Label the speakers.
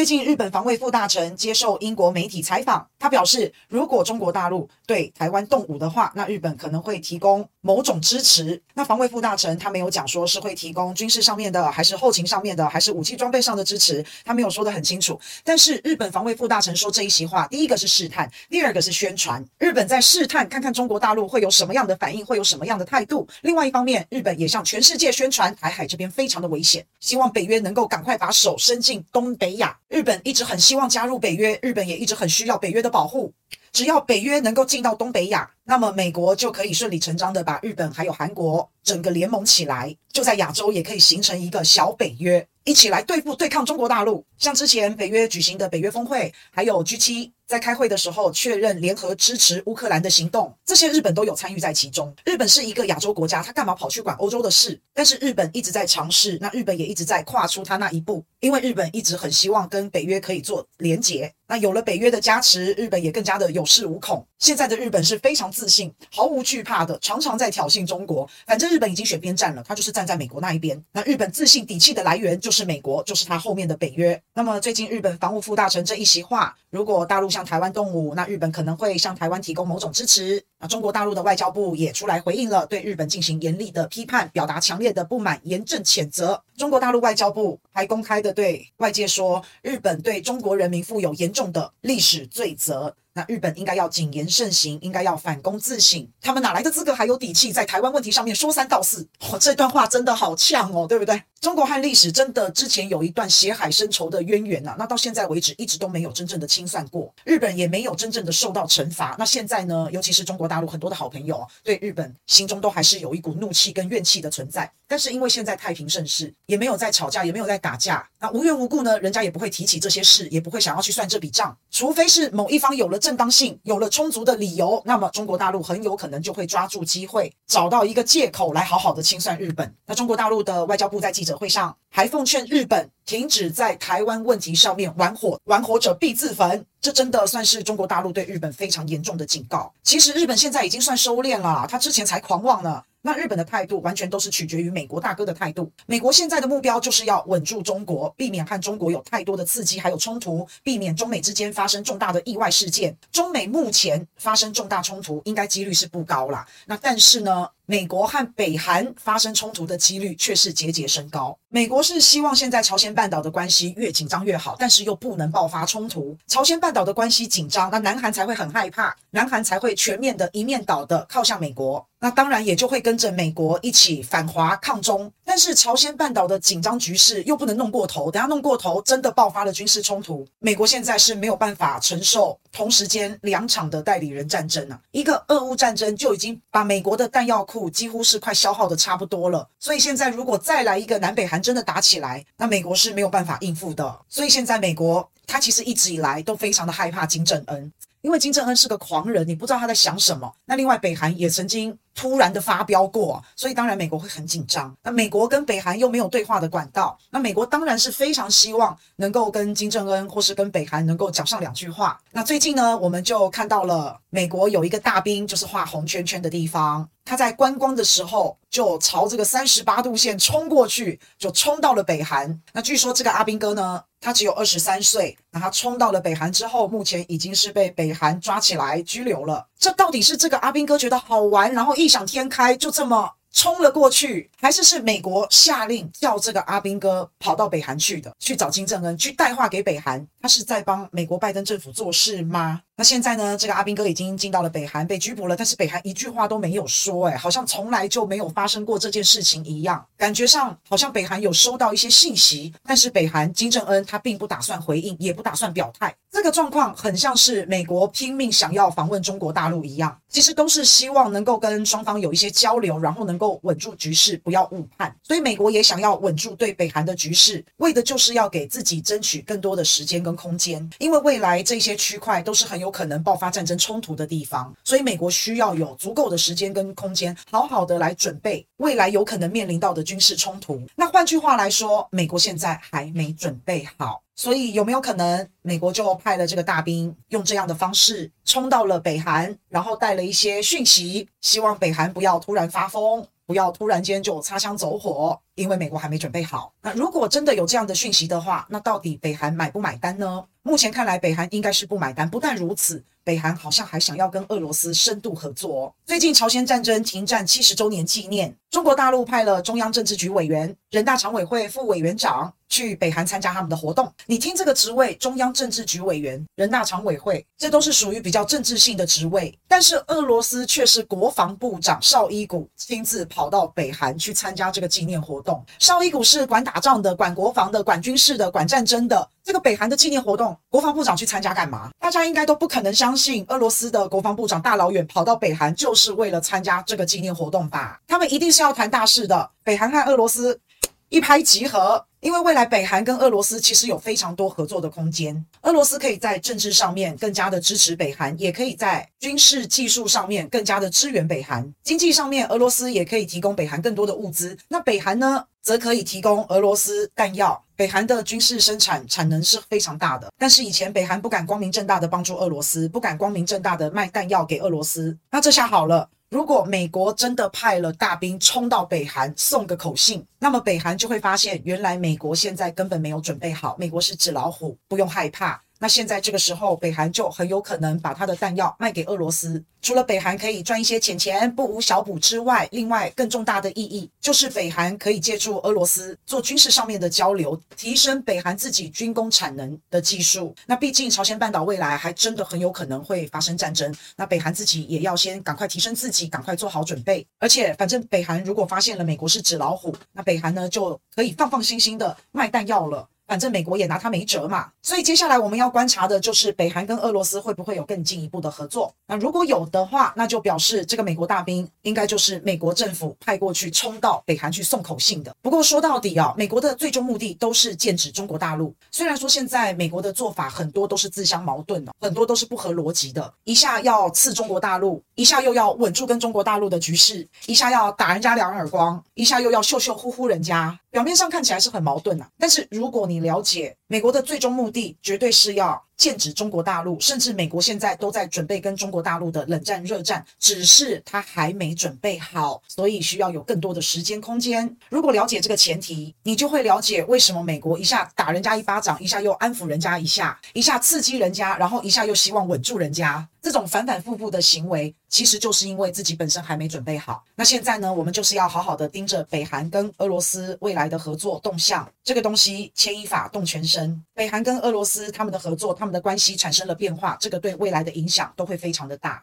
Speaker 1: 最近，日本防卫副大臣接受英国媒体采访，他表示，如果中国大陆对台湾动武的话，那日本可能会提供某种支持。那防卫副大臣他没有讲说是会提供军事上面的，还是后勤上面的，还是武器装备上的支持，他没有说得很清楚。但是日本防卫副大臣说这一席话，第一个是试探，第二个是宣传。日本在试探，看看中国大陆会有什么样的反应，会有什么样的态度。另外一方面，日本也向全世界宣传台海这边非常的危险，希望北约能够赶快把手伸进东北亚。日本一直很希望加入北约，日本也一直很需要北约的保护。只要北约能够进到东北亚，那么美国就可以顺理成章的把日本还有韩国整个联盟起来，就在亚洲也可以形成一个小北约，一起来对付对抗中国大陆。像之前北约举行的北约峰会，还有 G7。在开会的时候确认联合支持乌克兰的行动，这些日本都有参与在其中。日本是一个亚洲国家，他干嘛跑去管欧洲的事？但是日本一直在尝试，那日本也一直在跨出他那一步，因为日本一直很希望跟北约可以做连结。那有了北约的加持，日本也更加的有恃无恐。现在的日本是非常自信、毫无惧怕的，常常在挑衅中国。反正日本已经选边站了，他就是站在美国那一边。那日本自信底气的来源就是美国，就是他后面的北约。那么最近日本防务副大臣这一席话，如果大陆向台湾动武，那日本可能会向台湾提供某种支持。那中国大陆的外交部也出来回应了，对日本进行严厉的批判，表达强烈的不满，严正谴责。中国大陆外交部还公开的对外界说，日本对中国人民负有严重的历史罪责。那日本应该要谨言慎行，应该要反躬自省。他们哪来的资格，还有底气在台湾问题上面说三道四？哦，这段话真的好呛哦，对不对？中国和历史真的之前有一段血海深仇的渊源呐，那到现在为止一直都没有真正的清算过，日本也没有真正的受到惩罚。那现在呢，尤其是中国大陆很多的好朋友对日本心中都还是有一股怒气跟怨气的存在。但是因为现在太平盛世，也没有在吵架，也没有在打架，那无缘无故呢，人家也不会提起这些事，也不会想要去算这笔账，除非是某一方有了正当性，有了充足的理由，那么中国大陆很有可能就会抓住机会，找到一个借口来好好的清算日本。那中国大陆的外交部在记者会上还奉劝日本停止在台湾问题上面玩火，玩火者必自焚。这真的算是中国大陆对日本非常严重的警告。其实日本现在已经算收敛了，他之前才狂妄呢。那日本的态度完全都是取决于美国大哥的态度。美国现在的目标就是要稳住中国，避免和中国有太多的刺激还有冲突，避免中美之间发生重大的意外事件。中美目前发生重大冲突，应该几率是不高啦。那但是呢，美国和北韩发生冲突的几率却是节节升高。美国是希望现在朝鲜半岛的关系越紧张越好，但是又不能爆发冲突。朝鲜半岛的关系紧张，那南韩才会很害怕，南韩才会全面的一面倒的靠向美国。那当然也就会跟着美国一起反华抗中。但是朝鲜半岛的紧张局势又不能弄过头，等下弄过头真的爆发了军事冲突，美国现在是没有办法承受同时间两场的代理人战争啊。一个俄乌战争就已经把美国的弹药库。几乎是快消耗的差不多了，所以现在如果再来一个南北韩真的打起来，那美国是没有办法应付的。所以现在美国他其实一直以来都非常的害怕金正恩，因为金正恩是个狂人，你不知道他在想什么。那另外北韩也曾经。突然的发飙过，所以当然美国会很紧张。那美国跟北韩又没有对话的管道，那美国当然是非常希望能够跟金正恩或是跟北韩能够讲上两句话。那最近呢，我们就看到了美国有一个大兵，就是画红圈圈的地方，他在观光的时候就朝这个三十八度线冲过去，就冲到了北韩。那据说这个阿兵哥呢，他只有二十三岁，那他冲到了北韩之后，目前已经是被北韩抓起来拘留了。这到底是这个阿兵哥觉得好玩，然后异想天开，就这么冲了过去，还是是美国下令叫这个阿兵哥跑到北韩去的，去找金正恩，去带话给北韩？他是在帮美国拜登政府做事吗？那现在呢？这个阿兵哥已经进到了北韩，被拘捕了，但是北韩一句话都没有说，哎，好像从来就没有发生过这件事情一样，感觉上好像北韩有收到一些信息，但是北韩金正恩他并不打算回应，也不打算表态。这个状况很像是美国拼命想要访问中国大陆一样，其实都是希望能够跟双方有一些交流，然后能够稳住局势，不要误判。所以美国也想要稳住对北韩的局势，为的就是要给自己争取更多的时间跟。空间，因为未来这些区块都是很有可能爆发战争冲突的地方，所以美国需要有足够的时间跟空间，好好的来准备未来有可能面临到的军事冲突。那换句话来说，美国现在还没准备好，所以有没有可能美国就派了这个大兵，用这样的方式冲到了北韩，然后带了一些讯息，希望北韩不要突然发疯。不要突然间就擦枪走火，因为美国还没准备好。那如果真的有这样的讯息的话，那到底北韩买不买单呢？目前看来，北韩应该是不买单。不但如此，北韩好像还想要跟俄罗斯深度合作哦。最近朝鲜战争停战七十周年纪念，中国大陆派了中央政治局委员、人大常委会副委员长去北韩参加他们的活动。你听这个职位，中央政治局委员、人大常委会，这都是属于比较政治性的职位。但是俄罗斯却是国防部长绍伊古亲自跑到北韩去参加这个纪念活动。绍伊古是管打仗的、管国防的、管军事的、管战争的。这个北韩的纪念活动，国防部长去参加干嘛？大家应该都不可能相相信，俄罗斯的国防部长大老远跑到北韩就是为了参加这个纪念活动吧？他们一定是要谈大事的。北韩和俄罗斯一拍即合，因为未来北韩跟俄罗斯其实有非常多合作的空间。俄罗斯可以在政治上面更加的支持北韩，也可以在军事技术上面更加的支援北韩。经济上面，俄罗斯也可以提供北韩更多的物资。那北韩呢，则可以提供俄罗斯弹药。北韩的军事生产产能是非常大的，但是以前北韩不敢光明正大的帮助俄罗斯，不敢光明正大的卖弹药给俄罗斯。那这下好了，如果美国真的派了大兵冲到北韩送个口信，那么北韩就会发现，原来美国现在根本没有准备好，美国是纸老虎，不用害怕。那现在这个时候，北韩就很有可能把他的弹药卖给俄罗斯。除了北韩可以赚一些钱钱，不无小补之外，另外更重大的意义就是北韩可以借助俄罗斯做军事上面的交流，提升北韩自己军工产能的技术。那毕竟朝鲜半岛未来还真的很有可能会发生战争，那北韩自己也要先赶快提升自己，赶快做好准备。而且反正北韩如果发现了美国是纸老虎，那北韩呢就可以放放心心的卖弹药了。反正美国也拿他没辙嘛，所以接下来我们要观察的就是北韩跟俄罗斯会不会有更进一步的合作。那如果有的话，那就表示这个美国大兵应该就是美国政府派过去冲到北韩去送口信的。不过说到底啊，美国的最终目的都是剑指中国大陆。虽然说现在美国的做法很多都是自相矛盾的，很多都是不合逻辑的，一下要刺中国大陆，一下又要稳住跟中国大陆的局势，一下要打人家两耳光，一下又要秀秀呼呼人家。表面上看起来是很矛盾呐，但是如果你了解美国的最终目的，绝对是要剑指中国大陆，甚至美国现在都在准备跟中国大陆的冷战热战，只是他还没准备好，所以需要有更多的时间空间。如果了解这个前提，你就会了解为什么美国一下打人家一巴掌，一下又安抚人家一下，一下刺激人家，然后一下又希望稳住人家。这种反反复复的行为，其实就是因为自己本身还没准备好。那现在呢，我们就是要好好的盯着北韩跟俄罗斯未来的合作动向。这个东西牵一发动全身，北韩跟俄罗斯他们的合作，他们的关系产生了变化，这个对未来的影响都会非常的大。